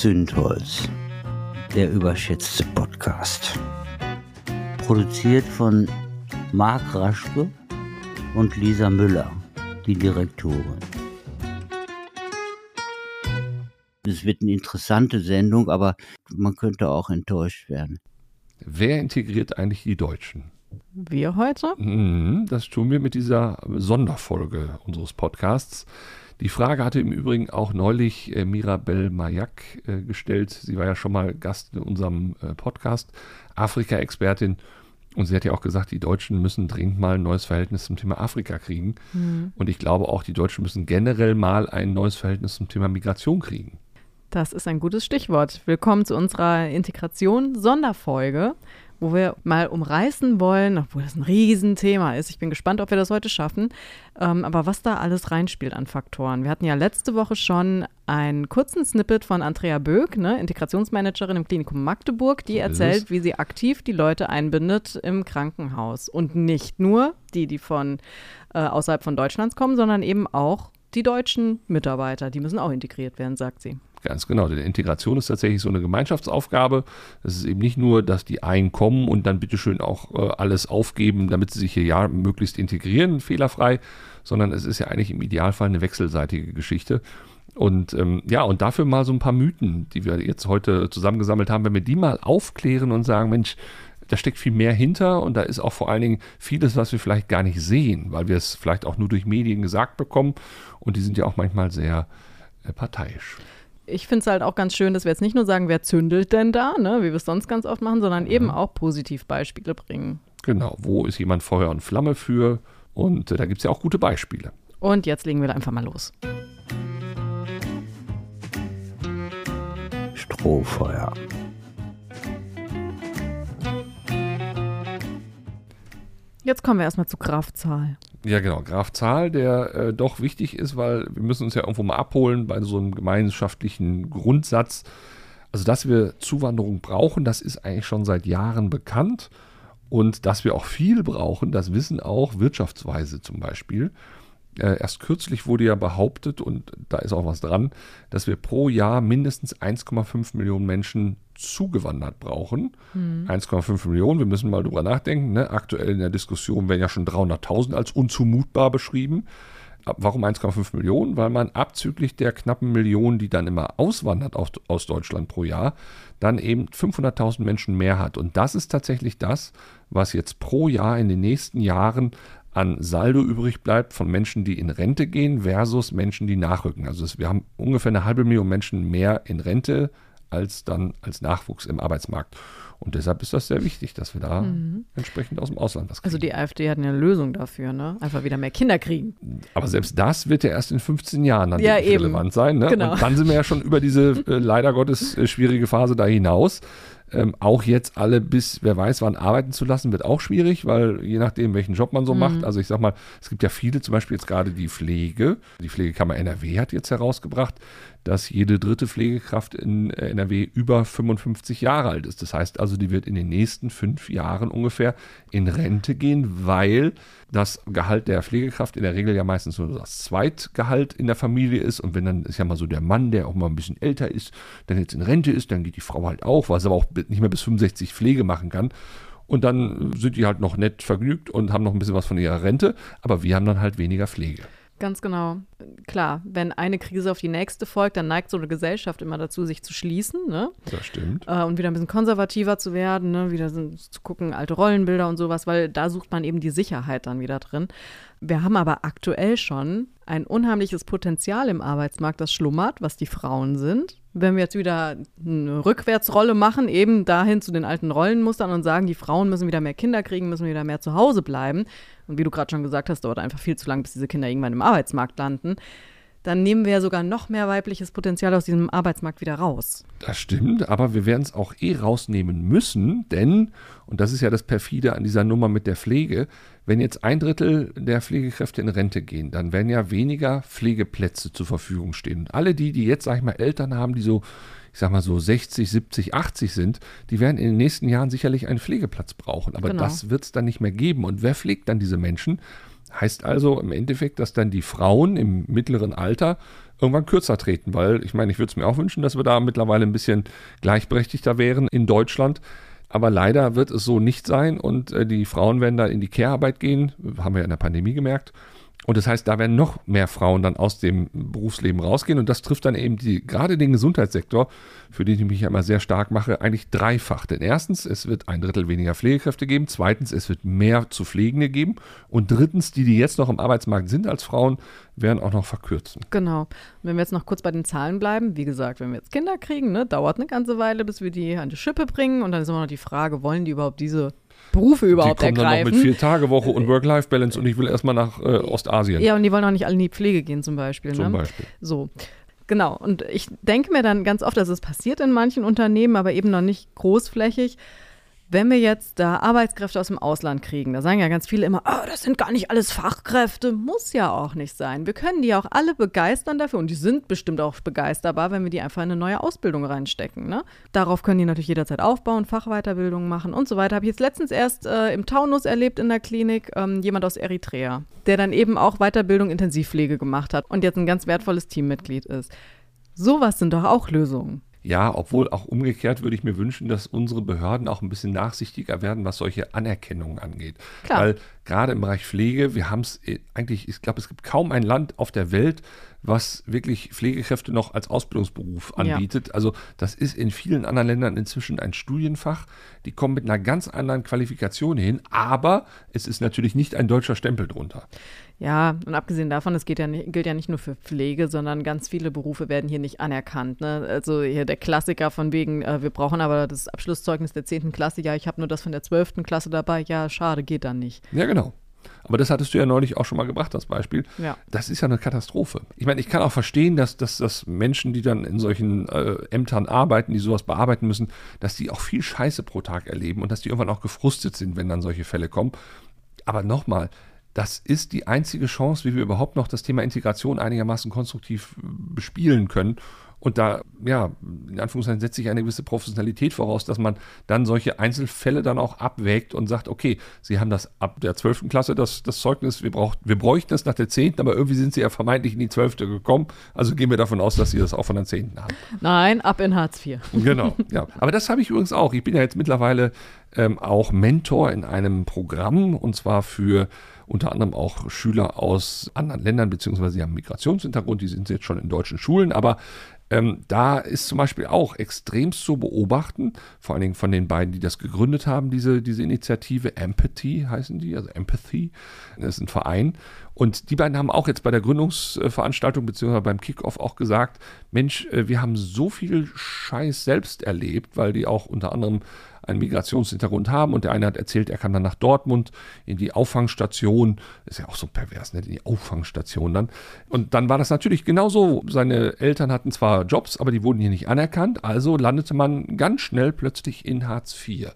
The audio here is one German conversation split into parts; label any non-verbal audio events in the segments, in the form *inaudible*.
Zündholz, der überschätzte Podcast. Produziert von Marc Raschke und Lisa Müller, die Direktorin. Es wird eine interessante Sendung, aber man könnte auch enttäuscht werden. Wer integriert eigentlich die Deutschen? Wir heute? Mhm, das tun wir mit dieser Sonderfolge unseres Podcasts. Die Frage hatte im Übrigen auch neulich äh, Mirabel Mayak äh, gestellt. Sie war ja schon mal Gast in unserem äh, Podcast, Afrika-Expertin. Und sie hat ja auch gesagt, die Deutschen müssen dringend mal ein neues Verhältnis zum Thema Afrika kriegen. Mhm. Und ich glaube auch, die Deutschen müssen generell mal ein neues Verhältnis zum Thema Migration kriegen. Das ist ein gutes Stichwort. Willkommen zu unserer Integration-Sonderfolge, wo wir mal umreißen wollen, obwohl das ein Riesenthema ist. Ich bin gespannt, ob wir das heute schaffen. Ähm, aber was da alles reinspielt an Faktoren. Wir hatten ja letzte Woche schon einen kurzen Snippet von Andrea Böck, ne, Integrationsmanagerin im Klinikum Magdeburg, die erzählt, wie sie aktiv die Leute einbindet im Krankenhaus. Und nicht nur die, die von äh, außerhalb von Deutschlands kommen, sondern eben auch die deutschen Mitarbeiter. Die müssen auch integriert werden, sagt sie. Ganz genau. Denn Integration ist tatsächlich so eine Gemeinschaftsaufgabe. Es ist eben nicht nur, dass die einen kommen und dann bitteschön auch äh, alles aufgeben, damit sie sich hier ja möglichst integrieren, fehlerfrei, sondern es ist ja eigentlich im Idealfall eine wechselseitige Geschichte. Und ähm, ja, und dafür mal so ein paar Mythen, die wir jetzt heute zusammengesammelt haben, wenn wir die mal aufklären und sagen, Mensch, da steckt viel mehr hinter und da ist auch vor allen Dingen vieles, was wir vielleicht gar nicht sehen, weil wir es vielleicht auch nur durch Medien gesagt bekommen und die sind ja auch manchmal sehr äh, parteiisch ich finde es halt auch ganz schön, dass wir jetzt nicht nur sagen, wer zündelt denn da, ne, wie wir es sonst ganz oft machen, sondern mhm. eben auch Positivbeispiele bringen. Genau, wo ist jemand Feuer und Flamme für? Und äh, da gibt es ja auch gute Beispiele. Und jetzt legen wir da einfach mal los. Strohfeuer. Jetzt kommen wir erstmal zu Kraftzahl. Ja, genau. Graf Zahl, der äh, doch wichtig ist, weil wir müssen uns ja irgendwo mal abholen bei so einem gemeinschaftlichen Grundsatz. Also, dass wir Zuwanderung brauchen, das ist eigentlich schon seit Jahren bekannt. Und dass wir auch viel brauchen, das wissen auch Wirtschaftsweise zum Beispiel. Äh, erst kürzlich wurde ja behauptet, und da ist auch was dran, dass wir pro Jahr mindestens 1,5 Millionen Menschen zugewandert brauchen. Mhm. 1,5 Millionen, wir müssen mal drüber nachdenken. Ne? Aktuell in der Diskussion werden ja schon 300.000 als unzumutbar beschrieben. Warum 1,5 Millionen? Weil man abzüglich der knappen Millionen, die dann immer auswandert aus, aus Deutschland pro Jahr, dann eben 500.000 Menschen mehr hat. Und das ist tatsächlich das, was jetzt pro Jahr in den nächsten Jahren an Saldo übrig bleibt von Menschen, die in Rente gehen versus Menschen, die nachrücken. Also wir haben ungefähr eine halbe Million Menschen mehr in Rente als dann als Nachwuchs im Arbeitsmarkt. Und deshalb ist das sehr wichtig, dass wir da mhm. entsprechend aus dem Ausland was kriegen. Also die AfD hat eine Lösung dafür, ne? Einfach wieder mehr Kinder kriegen. Aber selbst das wird ja erst in 15 Jahren dann ja, relevant sein. Ne? Genau. Und dann sind wir ja schon über diese äh, leider Gottes äh, schwierige Phase da hinaus. Ähm, auch jetzt alle bis, wer weiß, wann arbeiten zu lassen, wird auch schwierig, weil je nachdem, welchen Job man so mhm. macht. Also ich sag mal, es gibt ja viele, zum Beispiel jetzt gerade die Pflege. Die Pflegekammer NRW hat jetzt herausgebracht, dass jede dritte Pflegekraft in äh, NRW über 55 Jahre alt ist. Das heißt also, die wird in den nächsten fünf Jahren ungefähr in Rente gehen, weil das Gehalt der Pflegekraft in der Regel ja meistens nur das Zweitgehalt in der Familie ist. Und wenn dann ist ja mal so der Mann, der auch mal ein bisschen älter ist, dann jetzt in Rente ist, dann geht die Frau halt auch, weil sie aber auch nicht mehr bis 65 Pflege machen kann. Und dann sind die halt noch nett vergnügt und haben noch ein bisschen was von ihrer Rente, aber wir haben dann halt weniger Pflege. Ganz genau. Klar, wenn eine Krise auf die nächste folgt, dann neigt so eine Gesellschaft immer dazu, sich zu schließen. Ne? Das stimmt. Äh, und wieder ein bisschen konservativer zu werden, ne? wieder so, zu gucken, alte Rollenbilder und sowas, weil da sucht man eben die Sicherheit dann wieder drin. Wir haben aber aktuell schon ein unheimliches Potenzial im Arbeitsmarkt, das schlummert, was die Frauen sind. Wenn wir jetzt wieder eine Rückwärtsrolle machen, eben dahin zu den alten Rollenmustern und sagen, die Frauen müssen wieder mehr Kinder kriegen, müssen wieder mehr zu Hause bleiben. Und wie du gerade schon gesagt hast, dauert einfach viel zu lang, bis diese Kinder irgendwann im Arbeitsmarkt landen dann nehmen wir ja sogar noch mehr weibliches Potenzial aus diesem Arbeitsmarkt wieder raus. Das stimmt, aber wir werden es auch eh rausnehmen müssen, denn, und das ist ja das perfide an dieser Nummer mit der Pflege, wenn jetzt ein Drittel der Pflegekräfte in Rente gehen, dann werden ja weniger Pflegeplätze zur Verfügung stehen. Und alle die, die jetzt, sag ich mal, Eltern haben, die so, ich sag mal so 60, 70, 80 sind, die werden in den nächsten Jahren sicherlich einen Pflegeplatz brauchen. Aber genau. das wird es dann nicht mehr geben. Und wer pflegt dann diese Menschen? Heißt also im Endeffekt, dass dann die Frauen im mittleren Alter irgendwann kürzer treten, weil ich meine, ich würde es mir auch wünschen, dass wir da mittlerweile ein bisschen gleichberechtigter wären in Deutschland. Aber leider wird es so nicht sein und äh, die Frauen werden da in die Care-Arbeit gehen, haben wir ja in der Pandemie gemerkt. Und das heißt, da werden noch mehr Frauen dann aus dem Berufsleben rausgehen. Und das trifft dann eben die, gerade den Gesundheitssektor, für den ich mich ja immer sehr stark mache, eigentlich dreifach. Denn erstens, es wird ein Drittel weniger Pflegekräfte geben. Zweitens, es wird mehr zu Pflegende geben. Und drittens, die, die jetzt noch im Arbeitsmarkt sind als Frauen, werden auch noch verkürzen. Genau. Und wenn wir jetzt noch kurz bei den Zahlen bleiben, wie gesagt, wenn wir jetzt Kinder kriegen, ne, dauert eine ganze Weile, bis wir die an die Schippe bringen. Und dann ist immer noch die Frage, wollen die überhaupt diese Berufe überhaupt die kommen ergreifen. dann noch mit vier Tage Woche und Work-Life-Balance und ich will erstmal nach äh, Ostasien. Ja, und die wollen auch nicht alle in die Pflege gehen zum Beispiel. Zum ne? Beispiel. So. Genau. Und ich denke mir dann ganz oft, dass es passiert in manchen Unternehmen, aber eben noch nicht großflächig. Wenn wir jetzt da Arbeitskräfte aus dem Ausland kriegen, da sagen ja ganz viele immer, oh, das sind gar nicht alles Fachkräfte, muss ja auch nicht sein. Wir können die auch alle begeistern dafür und die sind bestimmt auch begeisterbar, wenn wir die einfach in eine neue Ausbildung reinstecken. Ne? Darauf können die natürlich jederzeit aufbauen, Fachweiterbildung machen und so weiter. Habe ich jetzt letztens erst äh, im Taunus erlebt in der Klinik, ähm, jemand aus Eritrea, der dann eben auch Weiterbildung Intensivpflege gemacht hat und jetzt ein ganz wertvolles Teammitglied ist. Sowas sind doch auch Lösungen. Ja, obwohl auch umgekehrt würde ich mir wünschen, dass unsere Behörden auch ein bisschen nachsichtiger werden, was solche Anerkennungen angeht. Klar. Weil gerade im Bereich Pflege, wir haben es eigentlich, ich glaube, es gibt kaum ein Land auf der Welt, was wirklich Pflegekräfte noch als Ausbildungsberuf Ja. anbietet. Also das ist in vielen anderen Ländern inzwischen ein Studienfach. Die kommen mit einer ganz anderen Qualifikation hin, aber es ist natürlich nicht ein deutscher Stempel drunter. Ja, und abgesehen davon, es geht ja nicht, gilt ja nicht nur für Pflege, sondern ganz viele Berufe werden hier nicht anerkannt. Ne? Also hier der Klassiker von wegen, äh, wir brauchen aber das Abschlusszeugnis der 10. Klasse, ja, ich habe nur das von der 12. Klasse dabei, ja, schade, geht dann nicht. Ja, genau. Aber das hattest du ja neulich auch schon mal gebracht, das Beispiel. Ja. Das ist ja eine Katastrophe. Ich meine, ich kann auch verstehen, dass, dass, dass Menschen, die dann in solchen äh, Ämtern arbeiten, die sowas bearbeiten müssen, dass die auch viel Scheiße pro Tag erleben und dass die irgendwann auch gefrustet sind, wenn dann solche Fälle kommen. Aber nochmal, das ist die einzige Chance, wie wir überhaupt noch das Thema Integration einigermaßen konstruktiv äh, bespielen können. Und da, ja, in Anführungszeichen setzt sich eine gewisse Professionalität voraus, dass man dann solche Einzelfälle dann auch abwägt und sagt, okay, Sie haben das ab der 12. Klasse, das, das Zeugnis, wir, braucht, wir bräuchten es nach der 10., aber irgendwie sind Sie ja vermeintlich in die 12. gekommen. Also gehen wir davon aus, dass Sie das auch von der 10. haben. Nein, ab in Hartz IV. *laughs* Genau, ja. Aber das habe ich übrigens auch. Ich bin ja jetzt mittlerweile ähm, auch Mentor in einem Programm und zwar für unter anderem auch Schüler aus anderen Ländern, beziehungsweise sie haben Migrationshintergrund, die sind jetzt schon in deutschen Schulen, aber ähm, da ist zum Beispiel auch extremst zu beobachten, vor allen Dingen von den beiden, die das gegründet haben, diese, diese Initiative, Empathy heißen die, also Empathy, das ist ein Verein. Und die beiden haben auch jetzt bei der Gründungsveranstaltung beziehungsweise beim Kickoff auch gesagt, Mensch, äh, wir haben so viel Scheiß selbst erlebt, weil die auch unter anderem einen Migrationshintergrund haben und der eine hat erzählt, er kann dann nach Dortmund in die Auffangstation, ist ja auch so pervers, ne, in die Auffangstation dann. Und dann war das natürlich genauso. Seine Eltern hatten zwar Jobs, aber die wurden hier nicht anerkannt, also landete man ganz schnell plötzlich in Hartz IV.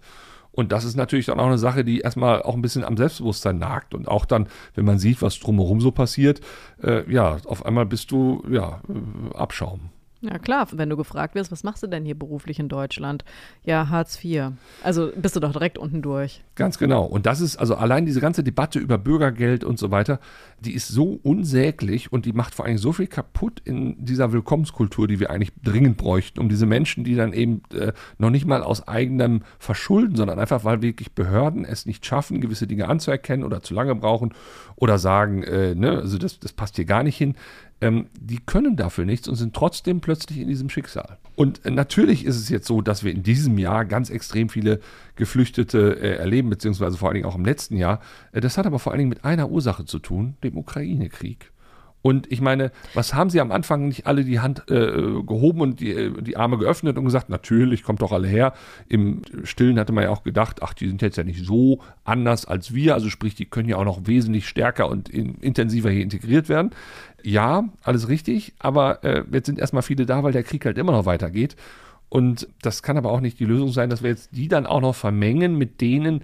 Und das ist natürlich dann auch eine Sache, die erstmal auch ein bisschen am Selbstbewusstsein nagt. Und auch dann, wenn man sieht, was drumherum so passiert, äh, ja, auf einmal bist du, ja, äh, Abschaum. Ja klar, wenn du gefragt wirst, was machst du denn hier beruflich in Deutschland? Ja, Hartz IV. Also bist du doch direkt unten durch. Ganz genau. Und das ist, also allein diese ganze Debatte über Bürgergeld und so weiter, die ist so unsäglich und die macht vor allem so viel kaputt in dieser Willkommenskultur, die wir eigentlich dringend bräuchten, um diese Menschen, die dann eben äh, noch nicht mal aus eigenem Verschulden, sondern einfach, weil wirklich Behörden es nicht schaffen, gewisse Dinge anzuerkennen oder zu lange brauchen oder sagen, äh, ne, also das, das passt hier gar nicht hin, ähm, die können dafür nichts und sind trotzdem plötzlich in diesem Schicksal. Und äh, natürlich ist es jetzt so, dass wir in diesem Jahr ganz extrem viele Geflüchtete äh, erleben, beziehungsweise vor allen Dingen auch im letzten Jahr. Äh, das hat aber vor allen Dingen mit einer Ursache zu tun, dem Ukraine-Krieg. Und ich meine, was haben sie am Anfang nicht alle die Hand äh, gehoben und die, äh, die Arme geöffnet und gesagt, natürlich, kommt doch alle her. Im Stillen hatte man ja auch gedacht, ach, die sind jetzt ja nicht so anders als wir, also sprich, die können ja auch noch wesentlich stärker und in, intensiver hier integriert werden. Ja, alles richtig, aber äh, jetzt sind erstmal viele da, weil der Krieg halt immer noch weitergeht. Und das kann aber auch nicht die Lösung sein, dass wir jetzt die dann auch noch vermengen mit denen,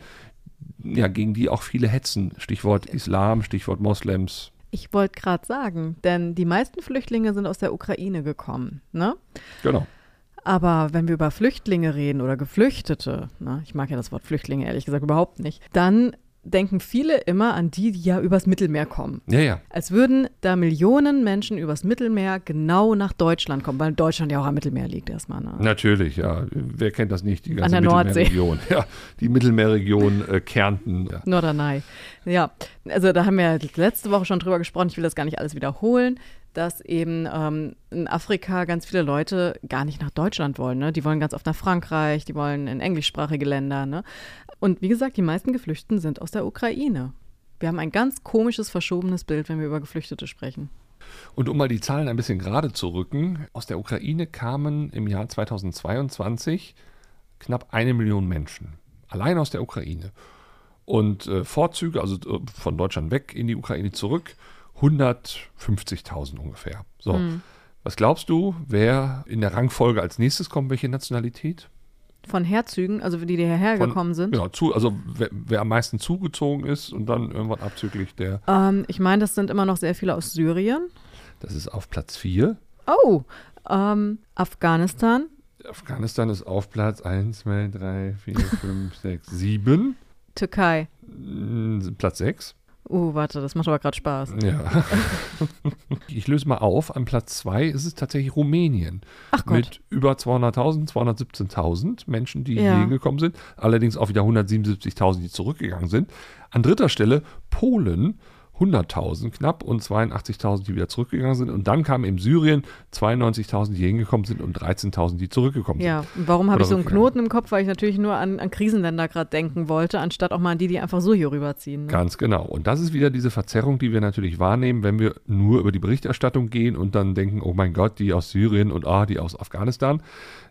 ja, gegen die auch viele hetzen. Stichwort Islam, Stichwort Moslems. Ich wollte gerade sagen, denn die meisten Flüchtlinge sind aus der Ukraine gekommen, ne? Genau. Aber wenn wir über Flüchtlinge reden oder Geflüchtete, ne, ich mag ja das Wort Flüchtlinge ehrlich gesagt überhaupt nicht, dann denken viele immer an die, die ja übers Mittelmeer kommen. Ja, ja. Als würden da Millionen Menschen übers Mittelmeer genau nach Deutschland kommen, weil Deutschland ja auch am Mittelmeer liegt erstmal. Ne? Natürlich, ja. Wer kennt das nicht? Die ganze An der Nordsee. Mittelmeerregion. Ja, die Mittelmeerregion äh, Kärnten. Ja. Norderney. Ja, also da haben wir letzte Woche schon drüber gesprochen, ich will das gar nicht alles wiederholen, dass eben ähm, in Afrika ganz viele Leute gar nicht nach Deutschland wollen. Ne? Die wollen ganz oft nach Frankreich, die wollen in englischsprachige Länder. Ne? Und wie gesagt, die meisten Geflüchteten sind aus der Ukraine. Wir haben ein ganz komisches, verschobenes Bild, wenn wir über Geflüchtete sprechen. Und um mal die Zahlen ein bisschen gerade zu rücken, aus der Ukraine kamen im Jahr 2022 knapp eine Million Menschen. Allein aus der Ukraine. Und äh, Vorzüge, also äh, von Deutschland weg in die Ukraine zurück, 150.000 ungefähr. So. Hm. Was glaubst du, wer in der Rangfolge als nächstes kommt, welche Nationalität? Von Herzügen, also die hierher Von- gekommen sind. Genau, zu, also wer, wer am meisten zugezogen ist und dann irgendwann abzüglich der, Ähm, ich meine, das sind immer noch sehr viele aus Syrien. das ist auf Platz 4. Oh, ähm, Afghanistan. Afghanistan ist auf Platz 1, 2, 3, 4, 5, 6, 7. Türkei. Platz 6. Uh, warte, das macht aber gerade Spaß. Ja. *laughs* ich löse mal auf. An Platz 2 ist es tatsächlich Rumänien. Ach Gott. Mit über 200.000, 217.000 Menschen, die Ja. hier hingekommen sind. Allerdings auch wieder 177.000, die zurückgegangen sind. An dritter Stelle Polen. 100.000 knapp und 82.000, die wieder zurückgegangen sind. Und dann kam eben Syrien 92.000, die hingekommen sind und 13.000, die zurückgekommen sind. Ja, warum habe ich so einen. Knoten im Kopf? Weil ich natürlich nur an, an Krisenländer gerade denken wollte, anstatt auch mal an die, die einfach so hier rüberziehen. Ne? Ganz genau. Und das ist wieder diese Verzerrung, die wir natürlich wahrnehmen, wenn wir nur über die Berichterstattung gehen und dann denken, oh mein Gott, die aus Syrien und ah, die aus Afghanistan.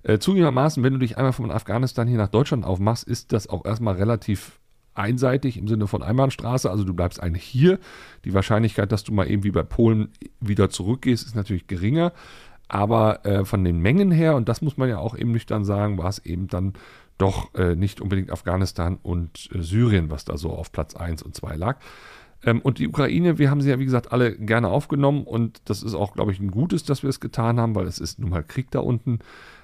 Äh, zugegebenermaßen, wenn du dich einmal von Afghanistan hier nach Deutschland aufmachst, ist das auch erstmal relativ einseitig im Sinne von Einbahnstraße. Also du bleibst eigentlich hier. Die Wahrscheinlichkeit, dass du mal eben wie bei Polen wieder zurückgehst, ist natürlich geringer. Aber äh, von den Mengen her, und das muss man ja auch eben nüchtern sagen, war es eben dann doch äh, nicht unbedingt Afghanistan und äh, Syrien, was da so auf Platz 1 und 2 lag. Ähm, und die Ukraine, wir haben sie ja, wie gesagt, alle gerne aufgenommen und das ist auch, glaube ich, ein Gutes, dass wir es getan haben, weil es ist nun mal Krieg da unten.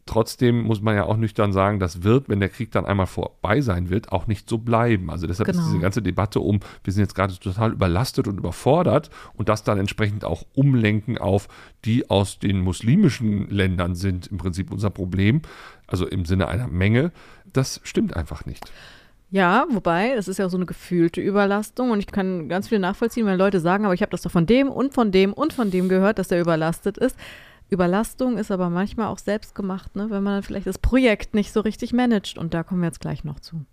Trotzdem muss man ja auch nüchtern sagen, das wird, wenn der Krieg dann einmal vorbei sein wird, auch nicht so bleiben. Also deshalb Genau. ist diese ganze Debatte um, wir sind jetzt gerade total überlastet und überfordert und das dann entsprechend auch umlenken auf die aus den muslimischen Ländern sind im Prinzip unser Problem, also im Sinne einer Menge. Das stimmt einfach nicht. Ja, wobei, das ist ja auch so eine gefühlte Überlastung und ich kann ganz viel nachvollziehen, wenn Leute sagen, aber ich habe das doch von dem und von dem und von dem gehört, dass der überlastet ist. Überlastung ist aber manchmal auch selbst gemacht, ne? wenn man dann vielleicht das Projekt nicht so richtig managt und da kommen wir jetzt gleich noch zu.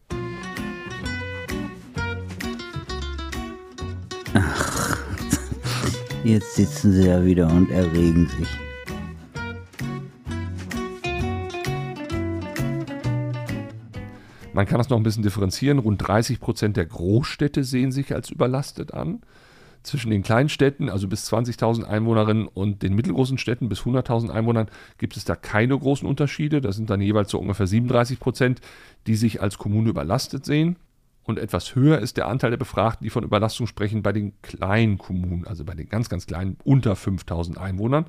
Jetzt sitzen sie da wieder und erregen sich. Man kann das noch ein bisschen differenzieren. Rund 30 Prozent der Großstädte sehen sich als überlastet an. Zwischen den kleinen Städten, also bis 20.000 Einwohnerinnen, und den mittelgroßen Städten bis 100.000 Einwohnern gibt es da keine großen Unterschiede. Das sind dann jeweils so ungefähr 37 Prozent, die sich als Kommune überlastet sehen. Und etwas höher ist der Anteil der Befragten, die von Überlastung sprechen, bei den kleinen Kommunen, also bei den ganz, ganz kleinen, unter 5000 Einwohnern.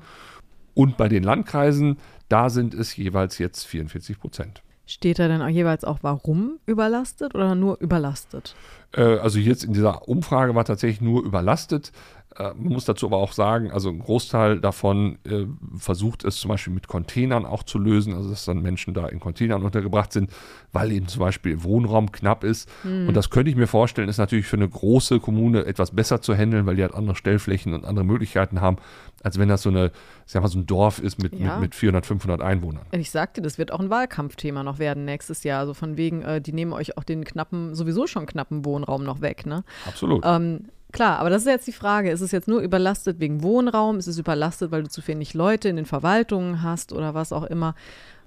Und bei den Landkreisen, da sind es jeweils jetzt 44 Prozent. Steht da denn auch jeweils auch, warum überlastet oder nur überlastet? Äh, also jetzt in dieser Umfrage war tatsächlich nur überlastet. Äh, Man muss dazu aber auch sagen, also ein Großteil davon äh, versucht es zum Beispiel mit Containern auch zu lösen, also dass dann Menschen da in Containern untergebracht sind, weil eben zum Beispiel Wohnraum knapp ist. Und das könnte ich mir vorstellen, ist natürlich für eine große Kommune etwas besser zu handeln, weil die halt andere Stellflächen und andere Möglichkeiten haben, als wenn das so eine, sag mal, so ein Dorf ist mit, Ja. mit, mit 400, 500 Einwohnern. Ich sagte, das wird auch ein Wahlkampfthema noch werden nächstes Jahr. Also von wegen, äh, die nehmen euch auch den knappen, sowieso schon knappen Wohnraum noch weg, ne? Absolut. Ähm, klar, aber das ist jetzt die Frage. Ist es jetzt nur überlastet wegen Wohnraum? Ist es überlastet, weil du zu wenig Leute in den Verwaltungen hast oder was auch immer?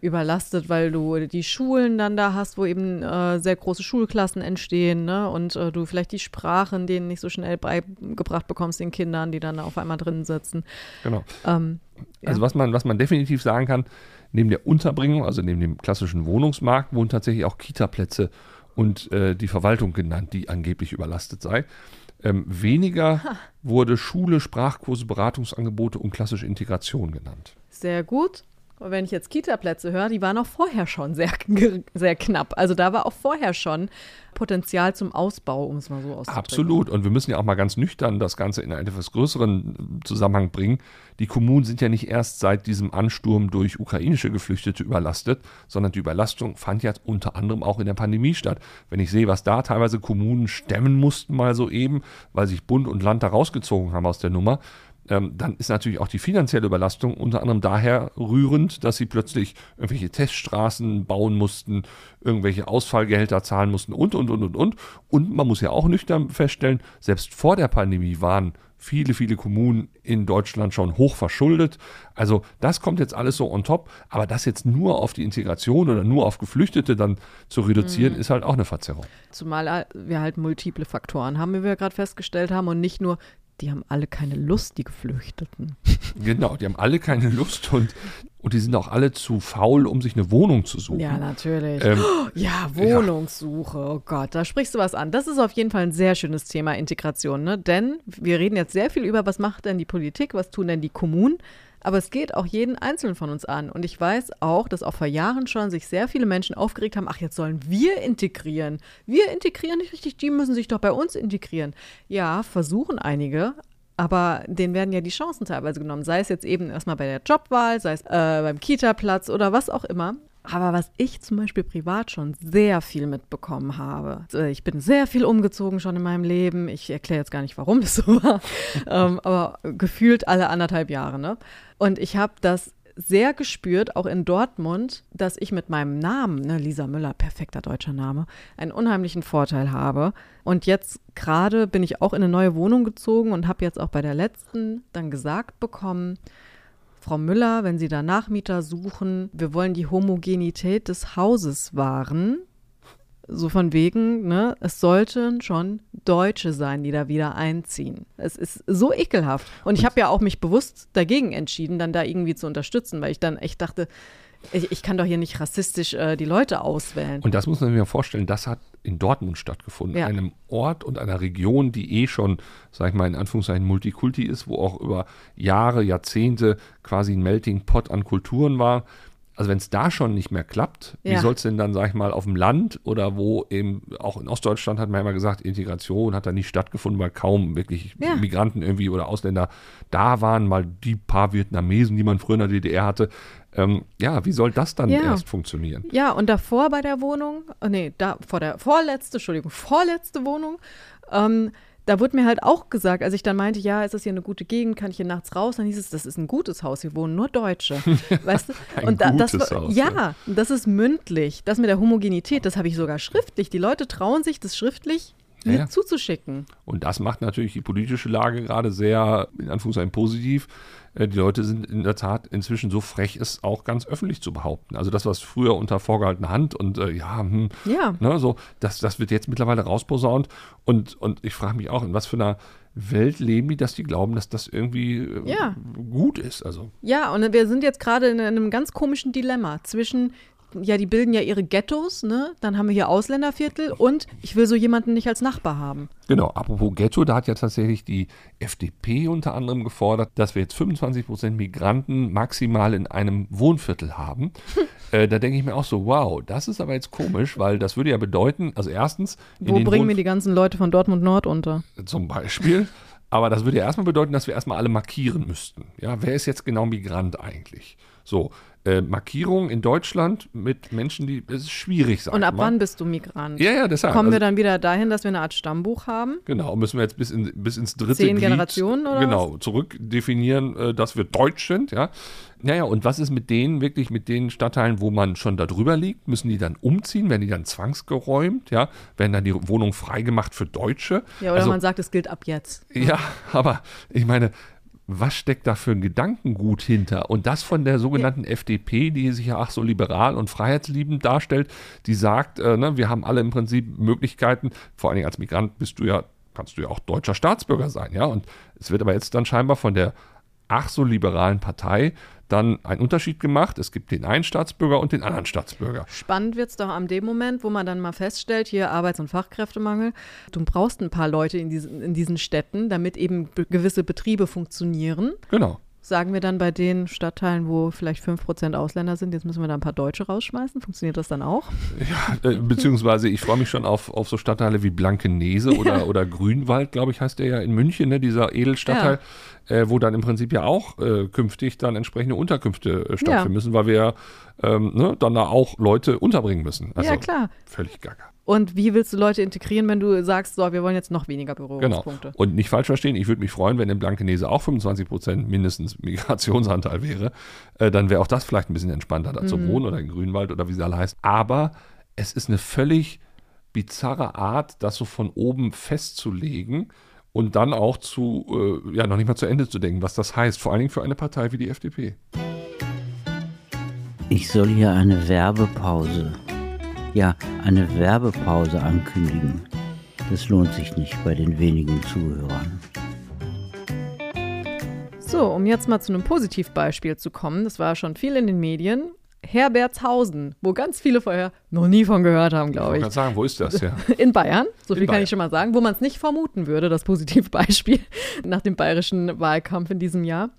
Überlastet, weil du die Schulen dann da hast, wo eben äh, sehr große Schulklassen entstehen, ne? Und äh, du vielleicht die Sprachen denen nicht so schnell beigebracht bekommst, den Kindern, die dann da auf einmal drin sitzen. Genau. Ähm, ja. Also was man, was man definitiv sagen kann, neben der Unterbringung, also neben dem klassischen Wohnungsmarkt, wurden tatsächlich auch Kita-Plätze und äh, die Verwaltung genannt, die angeblich überlastet sei. Ähm, weniger wurde Schule, Sprachkurse, Beratungsangebote und klassische Integration genannt. Sehr gut. Wenn ich jetzt Kita-Plätze höre, die waren auch vorher schon sehr, sehr knapp. Also da war auch vorher schon Potenzial zum Ausbau, um es mal so auszudrücken. Absolut. Und wir müssen ja auch mal ganz nüchtern das Ganze in einen etwas größeren Zusammenhang bringen. Die Kommunen sind ja nicht erst seit diesem Ansturm durch ukrainische Geflüchtete überlastet, sondern die Überlastung fand ja unter anderem auch in der Pandemie statt. Wenn ich sehe, was da teilweise Kommunen stemmen mussten, mal so eben, weil sich Bund und Land da rausgezogen haben aus der Nummer, ähm, dann ist natürlich auch die finanzielle Überlastung unter anderem daher rührend, dass sie plötzlich irgendwelche Teststraßen bauen mussten, irgendwelche Ausfallgehälter zahlen mussten und, und, und, und, und. Und man muss ja auch nüchtern feststellen, selbst vor der Pandemie waren viele, viele Kommunen in Deutschland schon hoch verschuldet. Also das kommt jetzt alles so on top. Aber das jetzt nur auf die Integration oder nur auf Geflüchtete dann zu reduzieren, mhm. ist halt auch eine Verzerrung. Zumal wir halt multiple Faktoren haben, wie wir gerade festgestellt haben, und nicht nur die haben alle keine Lust, die Geflüchteten. *laughs* Genau, die haben alle keine Lust und, und die sind auch alle zu faul, um sich eine Wohnung zu suchen. Ja, natürlich. Ähm, *gasps* ja, Wohnungssuche. Ja. Oh Gott, da sprichst du was an. Das ist auf jeden Fall ein sehr schönes Thema Integration, ne? Denn wir reden jetzt sehr viel über, was macht denn die Politik, was tun denn die Kommunen. Aber es geht auch jeden Einzelnen von uns an. Und ich weiß auch, dass auch vor Jahren schon sich sehr viele Menschen aufgeregt haben, ach, jetzt sollen wir integrieren. Wir integrieren nicht richtig, die müssen sich doch bei uns integrieren. Ja, versuchen einige, aber denen werden ja die Chancen teilweise genommen, sei es jetzt eben erstmal bei der Jobwahl, sei es äh, beim Kita-Platz oder was auch immer. Aber was ich zum Beispiel privat schon sehr viel mitbekommen habe, äh, ich bin sehr viel umgezogen schon in meinem Leben. Ich erkläre jetzt gar nicht, warum das so *laughs* war, ähm, aber gefühlt alle anderthalb Jahre. Ne? Und ich habe das sehr gespürt, auch in Dortmund, dass ich mit meinem Namen, ne, Lisa Müller, perfekter deutscher Name, einen unheimlichen Vorteil habe. Und jetzt gerade bin ich auch in eine neue Wohnung gezogen und habe jetzt auch bei der letzten dann gesagt bekommen, Frau Müller, wenn Sie da Nachmieter suchen, wir wollen die Homogenität des Hauses wahren. So von wegen, ne, es sollten schon Deutsche sein, die da wieder einziehen. Es ist so ekelhaft. Und ich habe ja auch mich bewusst dagegen entschieden, dann da irgendwie zu unterstützen, weil ich dann echt dachte, ich, ich, kann doch hier nicht rassistisch äh, die Leute auswählen. Und das muss man sich mal vorstellen, das hat in Dortmund stattgefunden, ja. einem Ort und einer Region, die eh schon, sag ich mal, in Anführungszeichen Multikulti ist, wo auch über Jahre, Jahrzehnte quasi ein Melting Pot an Kulturen war. Also wenn es da schon nicht mehr klappt, ja. wie soll es denn dann, sag ich mal, auf dem Land oder wo eben, auch in Ostdeutschland hat man immer gesagt, Integration hat da nicht stattgefunden, weil kaum wirklich ja. Migranten irgendwie oder Ausländer da waren, mal die paar Vietnamesen, die man früher in der DDR hatte. Ähm, ja, wie soll das dann ja. erst funktionieren? Ja, und davor bei der Wohnung, oh nee, da vor der vorletzte, Entschuldigung, vorletzte Wohnung, ähm, da wurde mir halt auch gesagt, als ich dann meinte, ja, ist das hier eine gute Gegend, kann ich hier nachts raus? Dann hieß es, das ist ein gutes Haus, hier wohnen nur Deutsche. *laughs* weißt du? ein und da, gutes das, Haus, ja, ja, das ist mündlich. Das mit der Homogenität, das habe ich sogar schriftlich. Die Leute trauen sich, das schriftlich ja. zuzuschicken. Und das macht natürlich die politische Lage gerade sehr, in Anführungszeichen, positiv. Äh, die Leute sind in der Tat inzwischen so frech, es auch ganz öffentlich zu behaupten. Also das, was früher unter vorgehaltener Hand und äh, ja, hm, ja. Ne, so, das, das wird jetzt mittlerweile rausposaunt. Und, und ich frage mich auch, in was für einer Welt leben die, dass die glauben, dass das irgendwie äh, ja. gut ist. Also. Ja, und wir sind jetzt gerade in einem ganz komischen Dilemma zwischen ja, die bilden ja ihre Ghettos, ne? Dann haben wir hier Ausländerviertel und ich will so jemanden nicht als Nachbar haben. Genau, apropos Ghetto, da hat ja tatsächlich die FDP unter anderem gefordert, dass wir jetzt 25 Prozent Migranten maximal in einem Wohnviertel haben. *laughs* äh, da denke ich mir auch so, wow, das ist aber jetzt komisch, weil das würde ja bedeuten, also erstens. Wo bringen wir die ganzen Leute von Dortmund Nord unter? Zum Beispiel. Aber das würde ja erstmal bedeuten, dass wir erstmal alle markieren müssten. Ja, wer ist jetzt genau Migrant eigentlich? So, äh, Markierung in Deutschland mit Menschen, die, das ist schwierig, sagen. Und ab mal. wann bist du Migrant? Ja, ja, deshalb. Kommen also, wir dann wieder dahin, dass wir eine Art Stammbuch haben? Genau, müssen wir jetzt bis, in, bis ins dritte Zehn Glied, Generationen oder Genau, was? zurückdefinieren, äh, dass wir deutsch sind, ja. Naja, und was ist mit denen, wirklich mit den Stadtteilen, wo man schon da drüber liegt? Müssen die dann umziehen? Werden die dann zwangsgeräumt? Ja, werden dann die Wohnungen freigemacht für Deutsche? Ja, oder also, man sagt, es gilt ab jetzt. Ja, aber ich meine, was steckt da für ein Gedankengut hinter? Und das von der sogenannten ja. FDP, die sich ja ach so liberal und freiheitsliebend darstellt, die sagt, äh, ne, wir haben alle im Prinzip Möglichkeiten, vor allen Dingen als Migrant bist du ja, kannst du ja auch deutscher Staatsbürger sein, ja. Und es wird aber jetzt dann scheinbar von der ach so liberalen Partei dann einen Unterschied gemacht. Es gibt den einen Staatsbürger und den anderen Staatsbürger. Spannend wird es doch am dem Moment, wo man dann mal feststellt, hier Arbeits- und Fachkräftemangel. Du brauchst ein paar Leute in diesen, in diesen Städten, damit eben gewisse Betriebe funktionieren. Genau. Sagen wir dann bei den Stadtteilen, wo vielleicht 5% Ausländer sind, jetzt müssen wir da ein paar Deutsche rausschmeißen? Funktioniert das dann auch? Ja, äh, beziehungsweise ich freue mich schon auf, auf so Stadtteile wie Blankenese oder, oder Grünwald, glaube ich, heißt der ja in München, ne, dieser Edelstadtteil, äh, wo dann im Prinzip ja auch äh, künftig dann entsprechende Unterkünfte äh, stattfinden Ja. müssen, weil wir ja ähm, ne, dann da auch Leute unterbringen müssen. Also ja, klar. völlig gaga. Und wie willst du Leute integrieren, wenn du sagst, so, wir wollen jetzt noch weniger Genau. Berührungspunkte? Und nicht falsch verstehen, ich würde mich freuen, wenn in Blankenese auch 25 Prozent mindestens *laughs* Migrationsanteil wäre. Äh, dann wäre auch das vielleicht ein bisschen entspannter, da zu wohnen oder in Grünwald oder wie sie alle heißt. Aber es ist eine völlig bizarre Art, das so von oben festzulegen und dann auch zu, äh, ja, noch nicht mal zu Ende zu denken, was das heißt. Vor allen Dingen für eine Partei wie die FDP. Ich soll hier eine Werbepause, ja, eine Werbepause ankündigen. Das lohnt sich nicht bei den wenigen Zuhörern. So, um jetzt mal zu einem Positivbeispiel zu kommen, das war schon viel in den Medien. Herbertshausen, wo ganz viele vorher noch nie von gehört haben, Ich glaube wollte ich. gerade sagen, wo ist das? *laughs* Ja. In Bayern, so viel In kann Bayern. ich schon mal sagen, wo man es nicht vermuten würde, das Positivbeispiel *laughs* nach dem bayerischen Wahlkampf in diesem Jahr.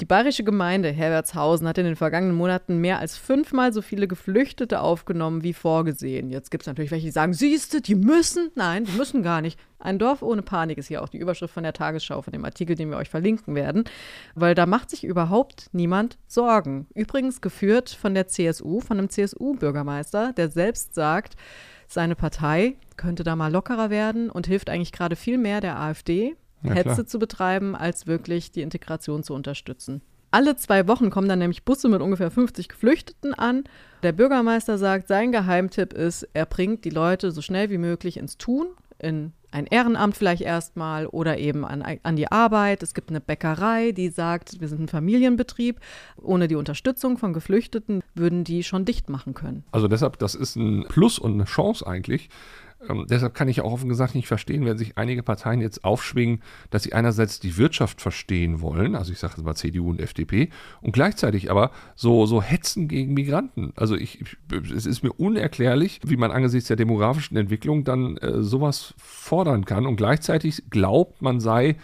Die bayerische Gemeinde Herbertshausen hat in den vergangenen Monaten mehr als fünfmal so viele Geflüchtete aufgenommen wie vorgesehen. Jetzt gibt es natürlich welche, die sagen, siehste, die müssen. Nein, die müssen gar nicht. Ein Dorf ohne Panik ist hier auch die Überschrift von der Tagesschau, von dem Artikel, den wir euch verlinken werden, weil da macht sich überhaupt niemand Sorgen. Übrigens geführt von der CSU, von einem CSU-Bürgermeister, der selbst sagt, seine Partei könnte da mal lockerer werden und hilft eigentlich gerade viel mehr der AfD, Ja, Hetze klar. zu betreiben, als wirklich die Integration zu unterstützen. Alle zwei Wochen kommen dann nämlich Busse mit ungefähr 50 Geflüchteten an. Der Bürgermeister sagt, sein Geheimtipp ist, er bringt die Leute so schnell wie möglich ins Tun, in ein Ehrenamt vielleicht erstmal oder eben an, an die Arbeit. Es gibt eine Bäckerei, die sagt, wir sind ein Familienbetrieb. Ohne die Unterstützung von Geflüchteten würden die schon dicht machen können. Also deshalb, das ist ein Plus und eine Chance eigentlich. Ähm, deshalb kann ich auch offen gesagt nicht verstehen, wenn sich einige Parteien jetzt aufschwingen, dass sie einerseits die Wirtschaft verstehen wollen, also ich sage jetzt mal CDU und FDP, und gleichzeitig aber so, so hetzen gegen Migranten. Also ich, ich, es ist mir unerklärlich, wie man angesichts der demografischen Entwicklung dann äh, sowas fordern kann und gleichzeitig glaubt, man sei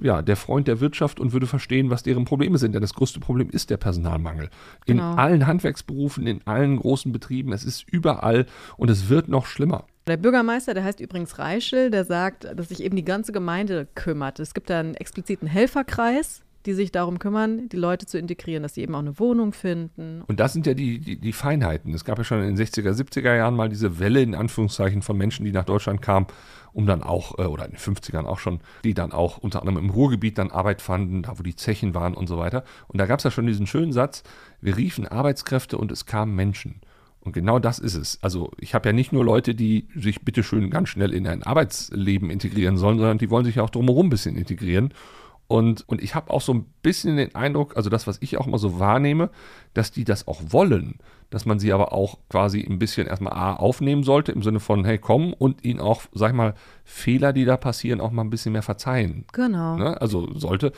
ja, der Freund der Wirtschaft und würde verstehen, was deren Probleme sind. Denn das größte Problem ist der Personalmangel. In Genau. allen Handwerksberufen, in allen großen Betrieben, es ist überall und es wird noch schlimmer. Der Bürgermeister, der heißt übrigens Reischel, der sagt, dass sich eben die ganze Gemeinde kümmert. Es gibt da einen expliziten Helferkreis, die sich darum kümmern, die Leute zu integrieren, dass sie eben auch eine Wohnung finden. Und das sind ja die, die, die Feinheiten. Es gab ja schon in den 60er, 70er Jahren mal diese Welle in Anführungszeichen von Menschen, die nach Deutschland kamen, um dann auch, äh, oder in den 50ern auch schon, die dann auch unter anderem im Ruhrgebiet dann Arbeit fanden, da wo die Zechen waren und so weiter. Und da gab es ja schon diesen schönen Satz, wir riefen Arbeitskräfte und es kamen Menschen. Und genau das ist es. Also ich habe ja nicht nur Leute, die sich bitteschön ganz schnell in ein Arbeitsleben integrieren sollen, sondern die wollen sich auch drumherum ein bisschen integrieren. Und, und ich habe auch so ein bisschen den Eindruck, also das, was ich auch mal so wahrnehme, dass die das auch wollen, dass man sie aber auch quasi ein bisschen erstmal A aufnehmen sollte, im Sinne von, hey, komm, und ihnen auch, sag ich mal, Fehler, die da passieren, auch mal ein bisschen mehr verzeihen. Genau. Ne? Also sollte,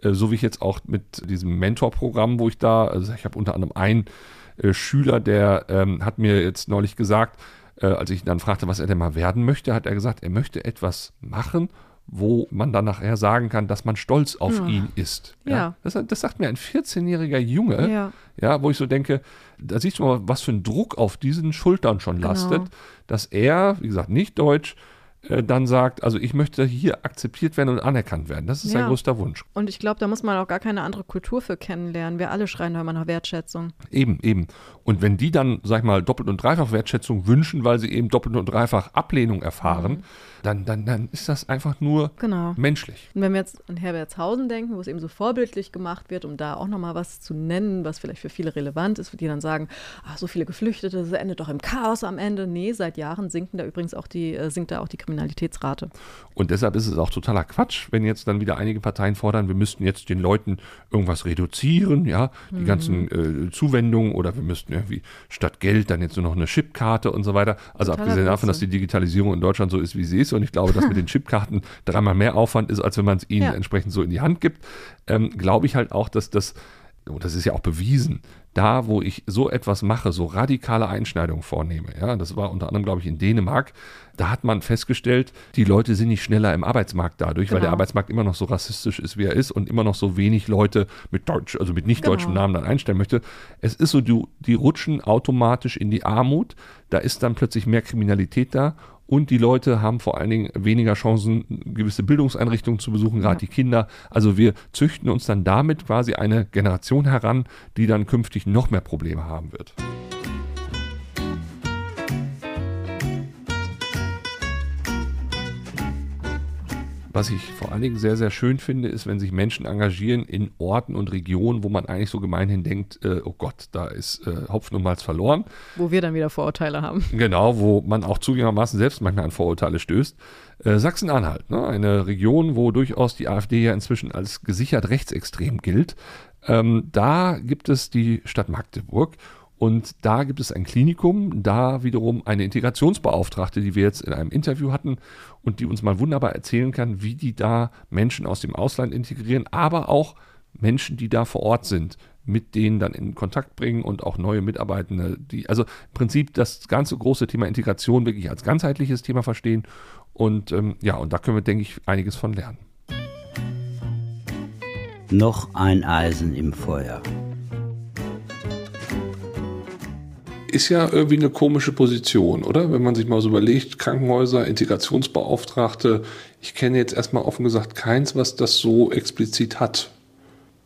äh, so wie ich jetzt auch mit diesem Mentorprogramm, wo ich da, also ich habe unter anderem einen äh, Schüler, der ähm, hat mir jetzt neulich gesagt, äh, als ich ihn dann fragte, was er denn mal werden möchte, hat er gesagt, er möchte etwas machen, wo man dann nachher sagen kann, dass man stolz auf Ja. ihn ist. Ja. Das, das sagt mir ein 14-jähriger Junge, Ja. ja, wo ich so denke, da siehst du mal, was für ein Druck auf diesen Schultern schon Genau. lastet, dass er, wie gesagt, nicht deutsch, äh, dann sagt, also ich möchte hier akzeptiert werden und anerkannt werden. Das ist sein Ja. größter Wunsch. Und ich glaube, da muss man auch gar keine andere Kultur für kennenlernen. Wir alle schreien da immer nach Wertschätzung. Eben, eben. Und wenn die dann, sag ich mal, doppelt und dreifach Wertschätzung wünschen, weil sie eben doppelt und dreifach Ablehnung erfahren, dann, dann, dann ist das einfach nur Genau. menschlich. Und wenn wir jetzt an Herbertshausen denken, wo es eben so vorbildlich gemacht wird, um da auch nochmal was zu nennen, was vielleicht für viele relevant ist, die dann sagen, ach, so viele Geflüchtete, das endet doch im Chaos am Ende. Nee, seit Jahren sinken da übrigens auch die, äh, sinkt da auch die Kriminalitätsrate. Und deshalb ist es auch totaler Quatsch, wenn jetzt dann wieder einige Parteien fordern, wir müssten jetzt den Leuten irgendwas reduzieren, ja, die ganzen äh, Zuwendungen oder wir müssten irgendwie statt Geld dann jetzt nur noch eine Chipkarte und so weiter. Also Totaler abgesehen davon, dass die Digitalisierung in Deutschland so ist, wie sie ist und ich glaube, dass mit den Chipkarten *laughs* dreimal mehr Aufwand ist, als wenn man es ihnen Ja. entsprechend so in die Hand gibt, ähm, glaube ich halt auch, dass das, und das ist ja auch bewiesen, da, wo ich so etwas mache, so radikale Einschneidungen vornehme, ja, das war unter anderem, glaube ich, in Dänemark, da hat man festgestellt, die Leute sind nicht schneller im Arbeitsmarkt dadurch, genau. weil der genau. Arbeitsmarkt immer noch so rassistisch ist, wie er ist und immer noch so wenig Leute mit Deutsch, also mit nicht deutschem genau. Namen dann einstellen möchte. Es ist so, die, die rutschen automatisch in die Armut, da ist dann plötzlich mehr Kriminalität da und die Leute haben vor allen Dingen weniger Chancen, gewisse Bildungseinrichtungen zu besuchen, gerade ja. die Kinder. Also wir züchten uns dann damit quasi eine Generation heran, die dann künftig noch mehr Probleme haben wird. Was ich vor allen Dingen sehr, sehr schön finde, ist, wenn sich Menschen engagieren in Orten und Regionen, wo man eigentlich so gemeinhin denkt, äh, oh Gott, da ist äh, Hopfen und Malz verloren. Wo wir dann wieder Vorurteile haben. *laughs* Genau, wo man auch zugegebenermaßen selbst manchmal an Vorurteile stößt. Äh, Sachsen-Anhalt, ne? eine Region, wo durchaus die AfD ja inzwischen als gesichert rechtsextrem gilt. Ähm, da gibt es die Stadt Magdeburg und da gibt es ein Klinikum, da wiederum eine Integrationsbeauftragte, die wir jetzt in einem Interview hatten und die uns mal wunderbar erzählen kann, wie die da Menschen aus dem Ausland integrieren, aber auch Menschen, die da vor Ort sind, mit denen dann in Kontakt bringen und auch neue Mitarbeitende, die, also im Prinzip das ganze große Thema Integration wirklich als ganzheitliches Thema verstehen. Und ähm, ja, und da können wir, denke ich, einiges von lernen. Noch ein Eisen im Feuer. Ist ja irgendwie eine komische Position, oder? Wenn man sich mal so überlegt, Krankenhäuser, Integrationsbeauftragte, ich kenne jetzt erstmal offen gesagt keins, was das so explizit hat.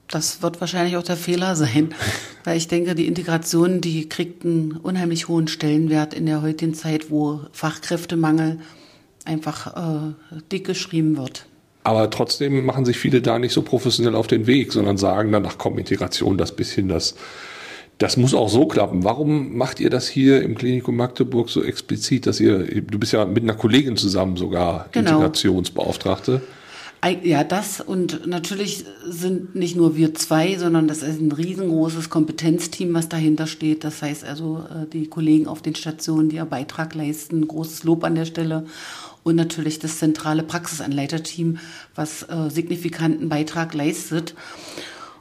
Das wird wahrscheinlich auch der Fehler sein, *laughs* weil ich denke, die Integration, die kriegt einen unheimlich hohen Stellenwert in der heutigen Zeit, wo Fachkräftemangel einfach äh, dick geschrieben wird. Aber trotzdem machen sich viele da nicht so professionell auf den Weg, sondern sagen dann, ach komm, Integration, das bisschen das das muss auch so klappen. Warum macht ihr das hier im Klinikum Magdeburg so explizit, dass ihr, du bist ja mit einer Kollegin zusammen sogar genau. Integrationsbeauftragte? Ja, das und natürlich sind nicht nur wir zwei, sondern das ist ein riesengroßes Kompetenzteam, was dahinter steht. Das heißt also äh, die Kollegen auf den Stationen, die ihr Beitrag leisten, großes Lob an der Stelle und natürlich das zentrale Praxisanleiterteam, was äh, signifikanten Beitrag leistet.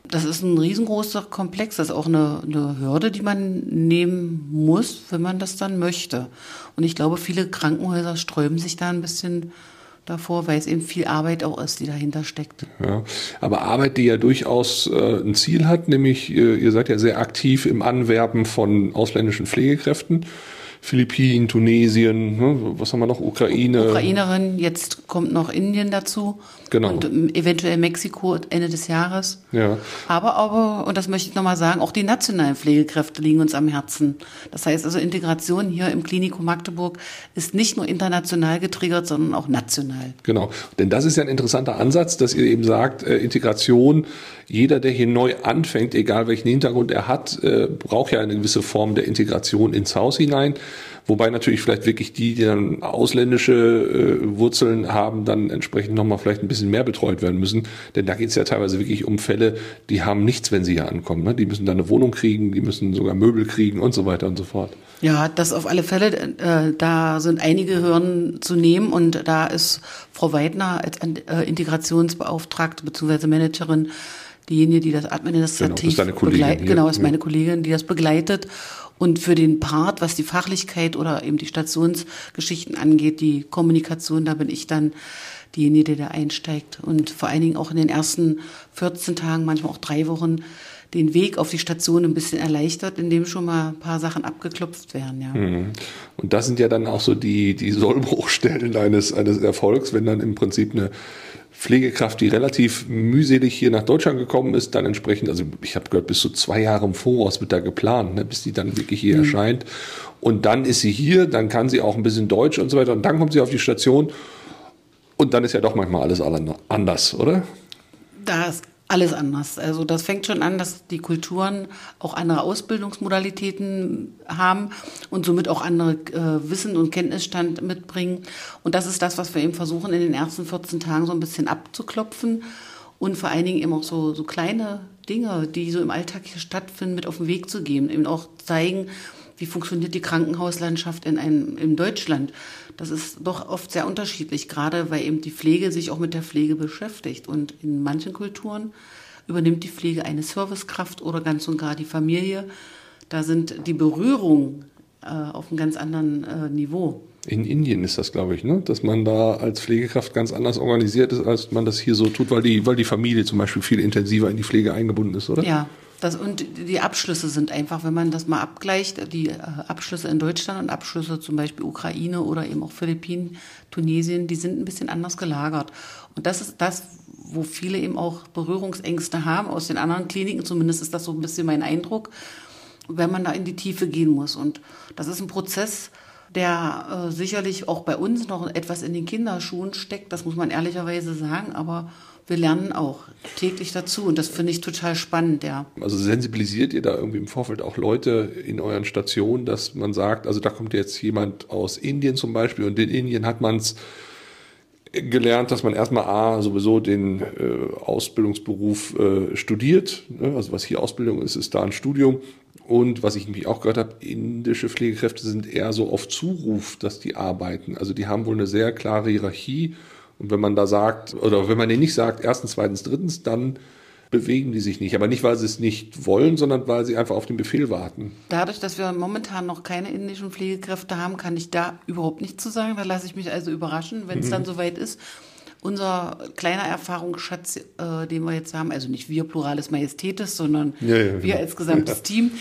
Das ist ein riesengroßer Komplex. Das ist auch eine, eine Hürde, die man nehmen muss, wenn man das dann möchte. Und ich glaube, viele Krankenhäuser sträuben sich da ein bisschen davor, weil es eben viel Arbeit auch ist, die dahinter steckt. Ja, aber Arbeit, die ja durchaus äh, ein Ziel hat, nämlich ihr, ihr seid ja sehr aktiv im Anwerben von ausländischen Pflegekräften. Philippinen, Tunesien, ne, was haben wir noch, Ukraine. Ukrainerin, jetzt kommt noch Indien dazu. Genau. Und ähm, eventuell Mexiko Ende des Jahres. Ja. Aber, aber, und das möchte ich nochmal sagen, auch die nationalen Pflegekräfte liegen uns am Herzen. Das heißt also, Integration hier im Klinikum Magdeburg ist nicht nur international getriggert, sondern auch national. Genau. Denn das ist ja ein interessanter Ansatz, dass ihr eben sagt, äh, Integration, jeder, der hier neu anfängt, egal welchen Hintergrund er hat, äh, braucht ja eine gewisse Form der Integration ins Haus hinein. Wobei natürlich vielleicht wirklich die, die dann ausländische äh, Wurzeln haben, dann entsprechend nochmal vielleicht ein bisschen mehr betreut werden müssen. Denn da geht es ja teilweise wirklich um Fälle, die haben nichts, wenn sie hier ankommen. Ne? Die müssen dann eine Wohnung kriegen, die müssen sogar Möbel kriegen und so weiter und so fort. Ja, das auf alle Fälle. Äh, da sind einige Hürden zu nehmen und da ist Frau Weidner als äh, Integrationsbeauftragte bzw. Managerin diejenige, die das administrativ genau, das begleitet. Genau, ist meine Kollegin, die das begleitet und für den Part, was die Fachlichkeit oder eben die Stationsgeschichten angeht, die Kommunikation, da bin ich dann diejenige, die da einsteigt und vor allen Dingen auch in den ersten 14 Tagen, manchmal auch drei Wochen, den Weg auf die Station ein bisschen erleichtert, indem schon mal ein paar Sachen abgeklopft werden. Ja. Mhm. Und das sind ja dann auch so die, die Sollbruchstellen eines, eines Erfolgs, wenn dann im Prinzip eine Pflegekraft, die relativ mühselig hier nach Deutschland gekommen ist, dann entsprechend, also ich habe gehört, bis zu zwei Jahre im Voraus wird da geplant, ne, bis die dann wirklich hier mhm. erscheint. Und dann ist sie hier, dann kann sie auch ein bisschen Deutsch und so weiter. Und dann kommt sie auf die Station und dann ist ja doch manchmal alles anders, oder? Das alles anders. Also das fängt schon an, dass die Kulturen auch andere Ausbildungsmodalitäten haben und somit auch andere äh, Wissen und Kenntnisstand mitbringen. Und das ist das, was wir eben versuchen, in den ersten 14 Tagen so ein bisschen abzuklopfen und vor allen Dingen eben auch so, so kleine Dinge, die so im Alltag hier stattfinden, mit auf den Weg zu geben. Eben auch zeigen, wie funktioniert die Krankenhauslandschaft in, einem, in Deutschland. Das ist doch oft sehr unterschiedlich, gerade weil eben die Pflege sich auch mit der Pflege beschäftigt. Und in manchen Kulturen übernimmt die Pflege eine Servicekraft oder ganz und gar die Familie. Da sind die Berührungen äh, auf einem ganz anderen äh, Niveau. In Indien ist das, glaube ich, ne? dass man da als Pflegekraft ganz anders organisiert ist, als man das hier so tut, weil die, weil die Familie zum Beispiel viel intensiver in die Pflege eingebunden ist, oder? Ja, das, und die Abschlüsse sind einfach, wenn man das mal abgleicht, die äh, Abschlüsse in Deutschland und Abschlüsse zum Beispiel Ukraine oder eben auch Philippinen, Tunesien, die sind ein bisschen anders gelagert. Und das ist das, wo viele eben auch Berührungsängste haben, aus den anderen Kliniken, zumindest ist das so ein bisschen mein Eindruck, wenn man da in die Tiefe gehen muss. Und das ist ein Prozess, der äh, sicherlich auch bei uns noch etwas in den Kinderschuhen steckt, das muss man ehrlicherweise sagen, aber wir lernen auch täglich dazu und das finde ich total spannend, ja. Also sensibilisiert ihr da irgendwie im Vorfeld auch Leute in euren Stationen, dass man sagt, also da kommt jetzt jemand aus Indien zum Beispiel und in Indien hat man es gelernt, dass man erstmal A, sowieso den äh, Ausbildungsberuf äh, studiert. Ne? Also was hier Ausbildung ist, ist da ein Studium. Und was ich nämlich auch gehört habe, indische Pflegekräfte sind eher so auf Zuruf, dass die arbeiten. Also die haben wohl eine sehr klare Hierarchie. Und wenn man da sagt, oder wenn man denen nicht sagt, erstens, zweitens, drittens, dann bewegen die sich nicht. Aber nicht, weil sie es nicht wollen, sondern weil sie einfach auf den Befehl warten. Dadurch, dass wir momentan noch keine indischen Pflegekräfte haben, kann ich da überhaupt nichts zu sagen. Da lasse ich mich also überraschen, wenn es mhm. dann soweit ist. Unser kleiner Erfahrungsschatz, äh, den wir jetzt haben, also nicht wir Plurales Majestätes, sondern ja, ja, wir genau. als gesamtes ja. *laughs* Team,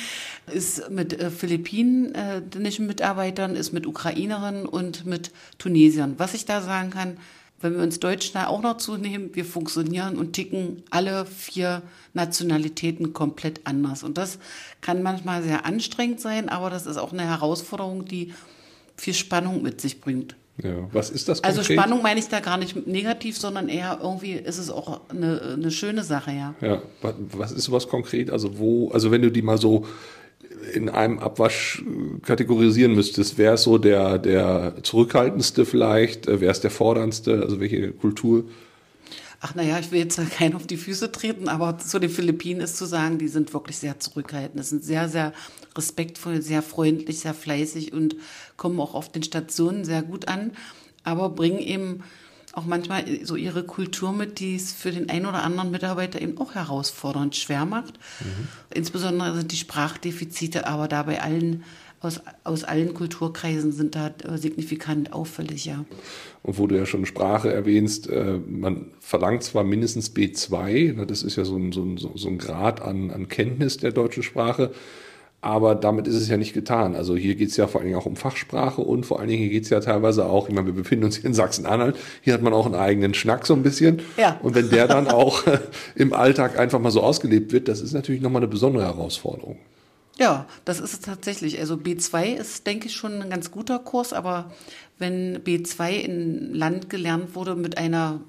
ist mit äh, philippinischen Mitarbeitern, ist mit Ukrainerinnen und mit Tunesiern. Was ich da sagen kann, wenn wir uns Deutschland auch noch zunehmen, wir funktionieren und ticken alle vier Nationalitäten komplett anders. Und das kann manchmal sehr anstrengend sein, aber das ist auch eine Herausforderung, die viel Spannung mit sich bringt. Ja, was ist das also konkret? Also Spannung meine ich da gar nicht negativ, sondern eher irgendwie ist es auch eine, eine schöne Sache, ja. Ja, was ist sowas konkret? Also wo, also wenn du die mal so in einem Abwasch kategorisieren müsstest, wer ist so der, der zurückhaltendste vielleicht, wer ist der forderndste, also welche Kultur? Ach naja, ich will jetzt keinen auf die Füße treten, aber zu den Philippinen ist zu sagen, die sind wirklich sehr zurückhaltend. Das sind sehr, sehr respektvoll, sehr freundlich, sehr fleißig und kommen auch auf den Stationen sehr gut an, aber bringen eben auch manchmal so ihre Kultur mit, die es für den einen oder anderen Mitarbeiter eben auch herausfordernd schwer macht. Mhm. Insbesondere sind die Sprachdefizite aber da bei allen aus, aus allen Kulturkreisen sind da äh, signifikant auffällig, ja. Und wo du ja schon Sprache erwähnst, äh, man verlangt zwar mindestens B2, ne, das ist ja so ein, so ein, so ein Grad an, an Kenntnis der deutschen Sprache, aber damit ist es ja nicht getan. Also hier geht es ja vor allen Dingen auch um Fachsprache und vor allen Dingen geht es ja teilweise auch, ich meine, wir befinden uns hier in Sachsen-Anhalt, hier hat man auch einen eigenen Schnack so ein bisschen. Ja. Und wenn der dann auch *laughs* im Alltag einfach mal so ausgelebt wird, das ist natürlich nochmal eine besondere Herausforderung. Ja, das ist es tatsächlich. Also B2 ist, denke ich, schon ein ganz guter Kurs, aber wenn B2 in Land gelernt wurde mit einer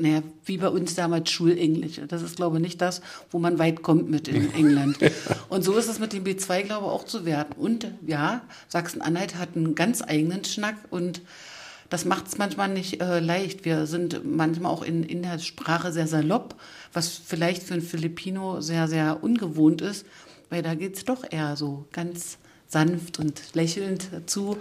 naja, wie bei uns damals Schulenglisch. Das ist, glaube ich, nicht das, wo man weit kommt mit in England. *laughs* Und so ist es mit dem B2, glaube ich, auch zu werden. Und ja, Sachsen-Anhalt hat einen ganz eigenen Schnack und das macht es manchmal nicht äh, leicht. Wir sind manchmal auch in, in der Sprache sehr salopp, was vielleicht für einen Filipino sehr, sehr ungewohnt ist, weil da geht es doch eher so ganz sanft und lächelnd zu.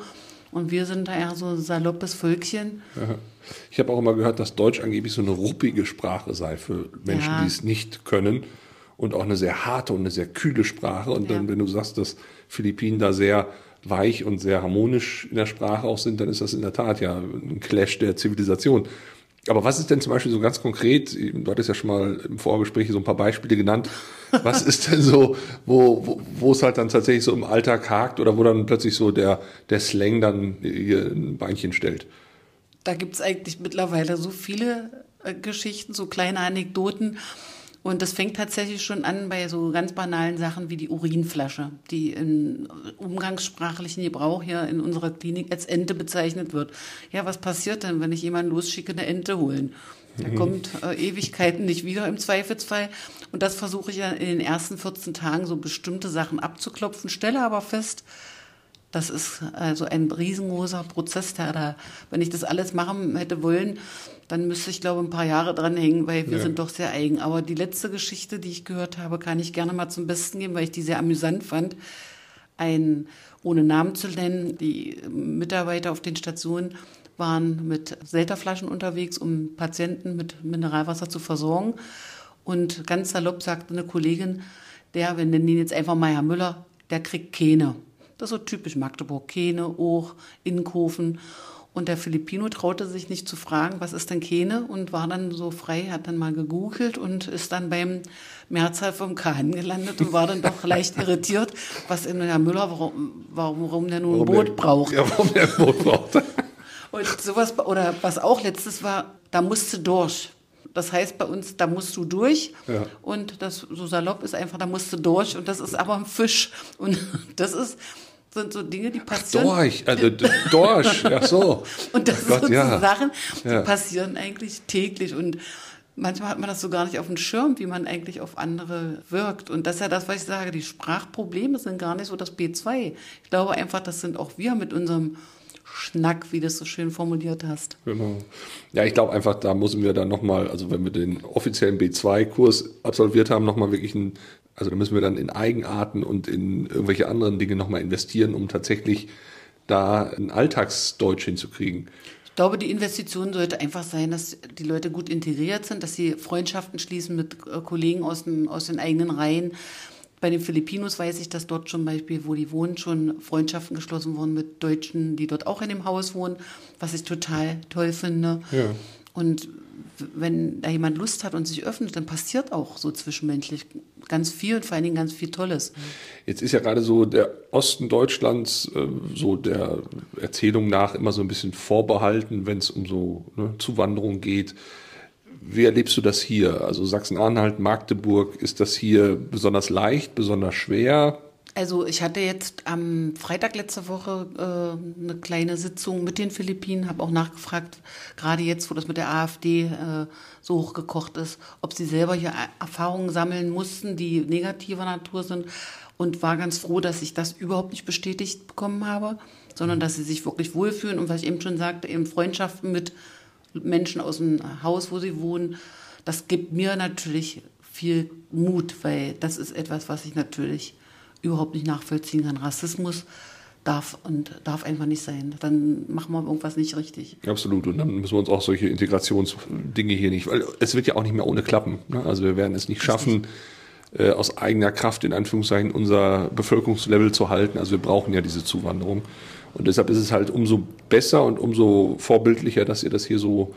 Und wir sind da eher so ein saloppes Völkchen. *laughs* Ich habe auch immer gehört, dass Deutsch angeblich so eine ruppige Sprache sei für Menschen, ja. die es nicht können. Und auch eine sehr harte und eine sehr kühle Sprache. Und dann, wenn du sagst, dass Philippinen da sehr weich und sehr harmonisch in der Sprache auch sind, dann ist das in der Tat ja ein Clash der Zivilisation. Aber was ist denn zum Beispiel so ganz konkret, du hattest ja schon mal im Vorgespräch so ein paar Beispiele genannt, was *laughs* ist denn so, wo, wo, wo es halt dann tatsächlich so im Alltag hakt oder wo dann plötzlich so der, der Slang dann hier ein Beinchen stellt? da gibt es eigentlich mittlerweile so viele äh, Geschichten, so kleine Anekdoten. Und das fängt tatsächlich schon an bei so ganz banalen Sachen wie die Urinflasche, die im umgangssprachlichen Gebrauch hier in unserer Klinik als Ente bezeichnet wird. Ja, was passiert denn, wenn ich jemanden losschicke, eine Ente holen? Der mhm. kommt äh, Ewigkeiten nicht wieder im Zweifelsfall. Und das versuche ich ja in den ersten 14 Tagen so bestimmte Sachen abzuklopfen, stelle aber fest, das ist also ein riesengroßer Prozess, der da, wenn ich das alles machen hätte wollen, dann müsste ich, glaube ich, ein paar Jahre dranhängen, weil wir ja. sind doch sehr eigen. Aber die letzte Geschichte, die ich gehört habe, kann ich gerne mal zum Besten geben, weil ich die sehr amüsant fand. Ein, ohne Namen zu nennen, die Mitarbeiter auf den Stationen waren mit Selterflaschen unterwegs, um Patienten mit Mineralwasser zu versorgen. Und ganz salopp sagte eine Kollegin, der, wir nennen ihn jetzt einfach mal Herr Müller, der kriegt keine. Das ist so typisch Magdeburg, Kene, Och, Innenkofen. Und der Filipino traute sich nicht zu fragen, was ist denn Kene? Und war dann so frei, hat dann mal gegoogelt und ist dann beim Mehrzahl vom Kahn gelandet und war dann doch leicht *laughs* irritiert, was in Herr Müller, warum, warum der nun ein Boot der, braucht. Ja, warum der ein Boot braucht. *laughs* und sowas, oder was auch letztes war, da musste durch. Das heißt bei uns, da musst du durch. Ja. Und das so salopp ist einfach, da musst du durch. Und das ist aber ein Fisch. Und *laughs* das ist, sind so Dinge, die passieren. Dorch, also Dorsch, ja so. *laughs* Und das Oh Gott, sind ja. so Sachen, die Ja. passieren eigentlich täglich. Und manchmal hat man das so gar nicht auf dem Schirm, wie man eigentlich auf andere wirkt. Und das ist ja das, was ich sage, die Sprachprobleme sind gar nicht so das B2. Ich glaube einfach, das sind auch wir mit unserem Schnack, wie du es so schön formuliert hast. Genau. Ja, ich glaube einfach, da müssen wir dann nochmal, also wenn wir den offiziellen B2-Kurs absolviert haben, nochmal wirklich ein, also da müssen wir dann in Eigenarten und in irgendwelche anderen Dinge nochmal investieren, um tatsächlich da ein Alltagsdeutsch hinzukriegen. Ich glaube, die Investition sollte einfach sein, dass die Leute gut integriert sind, dass sie Freundschaften schließen mit äh, Kollegen aus, den, aus den eigenen Reihen. Bei den Filipinos weiß ich, dass dort zum Beispiel, wo die wohnen, schon Freundschaften geschlossen wurden mit Deutschen, die dort auch in dem Haus wohnen, was ich total toll finde. Ja. Und wenn da jemand Lust hat und sich öffnet, dann passiert auch so zwischenmenschlich ganz viel und vor allen Dingen ganz viel Tolles. Jetzt ist ja gerade so der Osten Deutschlands äh, so der Erzählung nach immer so ein bisschen vorbehalten, wenn es um so ne, Zuwanderung geht. Wie erlebst du das hier? Also Sachsen-Anhalt, Magdeburg, ist das hier besonders leicht, besonders schwer? Also ich hatte jetzt am Freitag letzte Woche äh, eine kleine Sitzung mit den Philippinen, habe auch nachgefragt, gerade jetzt, wo das mit der AfD äh, so hochgekocht ist, ob sie selber hier Erfahrungen sammeln mussten, die negativer Natur sind. Und war ganz froh, dass ich das überhaupt nicht bestätigt bekommen habe, sondern dass sie sich wirklich wohlfühlen. Und was ich eben schon sagte, eben Freundschaften mit Menschen aus dem Haus, wo sie wohnen, das gibt mir natürlich viel Mut, weil das ist etwas, was ich natürlich überhaupt nicht nachvollziehen kann. Rassismus darf und darf einfach nicht sein. Dann machen wir irgendwas nicht richtig. Absolut. Und dann müssen wir uns auch solche Integrationsdinge hier nicht, weil es wird ja auch nicht mehr ohne klappen. Ne? Also wir werden es nicht schaffen, äh, aus eigener Kraft in Anführungszeichen unser Bevölkerungslevel zu halten. Also wir brauchen ja diese Zuwanderung. Und deshalb ist es halt umso besser und umso vorbildlicher, dass ihr das hier so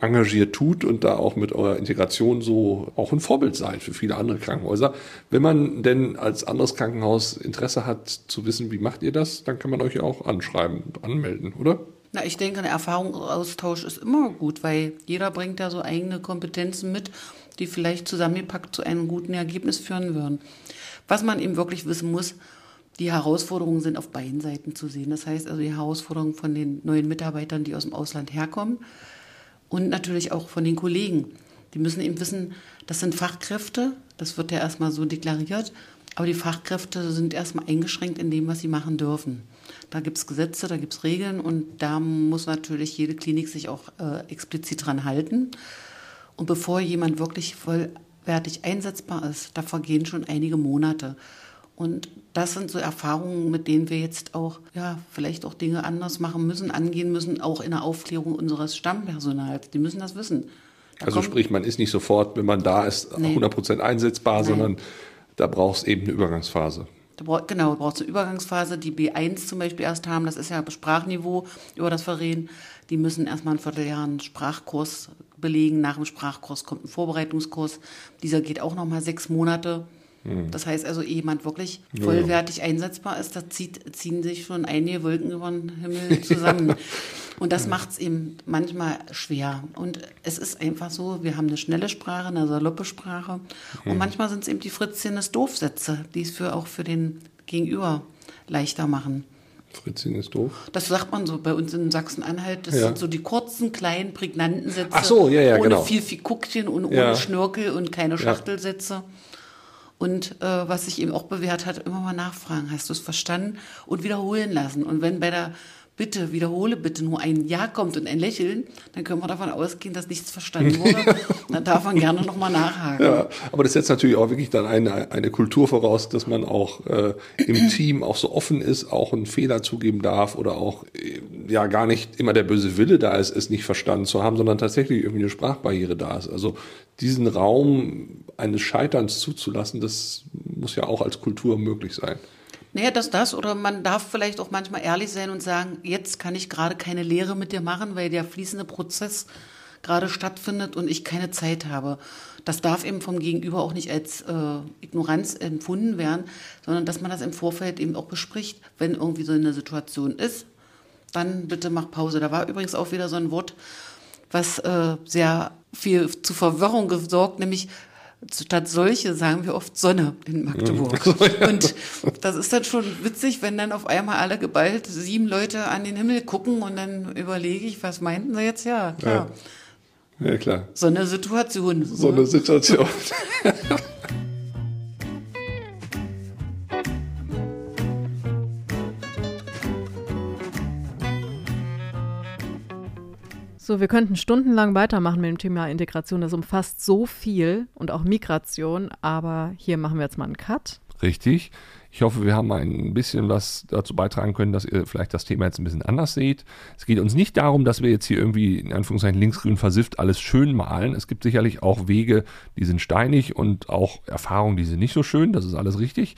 engagiert tut und da auch mit eurer Integration so auch ein Vorbild seid für viele andere Krankenhäuser. Wenn man denn als anderes Krankenhaus Interesse hat zu wissen, wie macht ihr das, dann kann man euch ja auch anschreiben, anmelden, oder? Na, ich denke, ein Erfahrungsaustausch ist immer gut, weil jeder bringt ja so eigene Kompetenzen mit, die vielleicht zusammengepackt zu einem guten Ergebnis führen würden. Was man eben wirklich wissen muss, die Herausforderungen sind auf beiden Seiten zu sehen. Das heißt also die Herausforderungen von den neuen Mitarbeitern, die aus dem Ausland herkommen und natürlich auch von den Kollegen. Die müssen eben wissen, das sind Fachkräfte, das wird ja erstmal so deklariert, aber die Fachkräfte sind erstmal eingeschränkt in dem, was sie machen dürfen. Da gibt es Gesetze, da gibt es Regeln und da muss natürlich jede Klinik sich auch äh, explizit dran halten. Und bevor jemand wirklich vollwertig einsetzbar ist, da vergehen schon einige Monate. Und das sind so Erfahrungen, mit denen wir jetzt auch, ja, vielleicht auch Dinge anders machen müssen, angehen müssen, auch in der Aufklärung unseres Stammpersonals. Die müssen das wissen. Da Also sprich, man ist nicht sofort, wenn man da ist, Nee. 100% einsetzbar, Nein. sondern da braucht es eben eine Übergangsphase. Da genau, braucht es eine Übergangsphase, die B1 zum Beispiel erst haben, das ist ja Sprachniveau über das Verreden. Die müssen erstmal ein Vierteljahr einen Sprachkurs belegen. Nach dem Sprachkurs kommt ein Vorbereitungskurs. Dieser geht auch nochmal sechs Monate. Das heißt also, ehe jemand wirklich Ja, vollwertig einsetzbar ist, da zieht, ziehen sich schon einige Wolken über den Himmel *laughs* zusammen. Und das macht es eben manchmal schwer. Und es ist einfach so, wir haben eine schnelle Sprache, eine saloppe Sprache. Und manchmal sind es eben die Fritzchen des Doofsätze, die es für, auch für den Gegenüber leichter machen. Fritzchen ist doof. Das sagt man so bei uns in Sachsen-Anhalt. Das Ja. sind so die kurzen, kleinen, prägnanten Sätze. Ach so, ja, ja, ohne genau. viel Fikuckchen und ohne Ja. Schnörkel und keine Schachtelsätze. Und äh, was sich eben auch bewährt hat, immer mal nachfragen. Hast du es verstanden? Und wiederholen lassen. Und wenn bei der bitte, wiederhole bitte, nur ein Ja kommt und ein Lächeln, dann können wir davon ausgehen, dass nichts verstanden *laughs* wurde. dann darf man gerne nochmal nachhaken. Ja, aber das setzt natürlich auch wirklich dann eine, eine Kultur voraus, dass man auch äh, im *clears throat* Team auch so offen ist, auch einen Fehler zugeben darf oder auch äh, ja gar nicht immer der böse Wille da ist, es nicht verstanden zu haben, sondern tatsächlich irgendwie eine Sprachbarriere da ist. Also diesen Raum eines Scheiterns zuzulassen, das muss ja auch als Kultur möglich sein. Naja, dass das oder man darf vielleicht auch manchmal ehrlich sein und sagen, jetzt kann ich gerade keine Lehre mit dir machen, weil der fließende Prozess gerade stattfindet und ich keine Zeit habe. Das darf eben vom Gegenüber auch nicht als äh, Ignoranz empfunden werden, sondern dass man das im Vorfeld eben auch bespricht, wenn irgendwie so eine Situation ist, dann bitte mach Pause. Da war übrigens auch wieder so ein Wort, was äh, sehr viel zu Verwirrung gesorgt, nämlich statt solche sagen wir oft Sonne in Magdeburg. *laughs* Und das ist dann schon witzig, wenn dann auf einmal alle geballt sieben Leute an den Himmel gucken und dann überlege ich, was meinten sie jetzt? Ja, klar. Ja, ja klar. So eine Situation. So eine Situation. *laughs* So, wir könnten stundenlang weitermachen mit dem Thema Integration. Das umfasst so viel und auch Migration, aber hier machen wir jetzt mal einen Cut. Richtig. Ich hoffe, wir haben ein bisschen was dazu beitragen können, dass ihr vielleicht das Thema jetzt ein bisschen anders seht. Es geht uns nicht darum, dass wir jetzt hier irgendwie in Anführungszeichen linksgrün versifft alles schön malen. Es gibt sicherlich auch Wege, die sind steinig und auch Erfahrungen, die sind nicht so schön. Das ist alles richtig.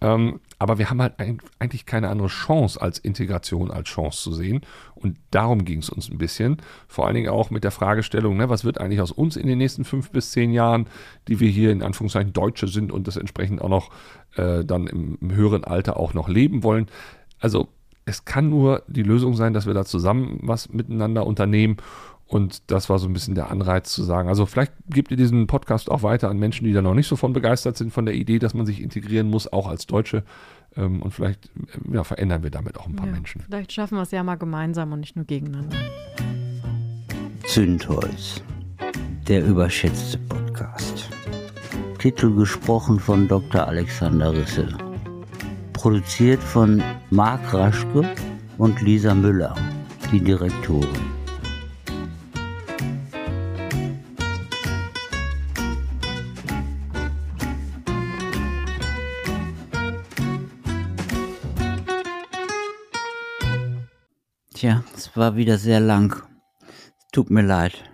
Ähm, aber wir haben halt eigentlich keine andere Chance als Integration als Chance zu sehen. Und darum ging es uns ein bisschen. Vor allen Dingen auch mit der Fragestellung, ne, was wird eigentlich aus uns in den nächsten fünf bis zehn Jahren, die wir hier in Anführungszeichen Deutsche sind und das entsprechend auch noch äh, dann im, im höheren Alter auch noch leben wollen. Also es kann nur die Lösung sein, dass wir da zusammen was miteinander unternehmen und das war so ein bisschen der Anreiz zu sagen, also vielleicht gebt ihr diesen Podcast auch weiter an Menschen, die da noch nicht so von begeistert sind von der Idee, dass man sich integrieren muss, auch als Deutsche. Ähm, und vielleicht äh, ja, verändern wir damit auch ein paar ja, Menschen. Vielleicht schaffen wir es ja mal gemeinsam und nicht nur gegeneinander. Zündholz, der überschätzte Podcast. Titel gesprochen von Dr. Alexander Risse. Produziert von Marc Raschke und Lisa Müller, die Direktorin. Tja, es war wieder sehr lang. Tut mir leid.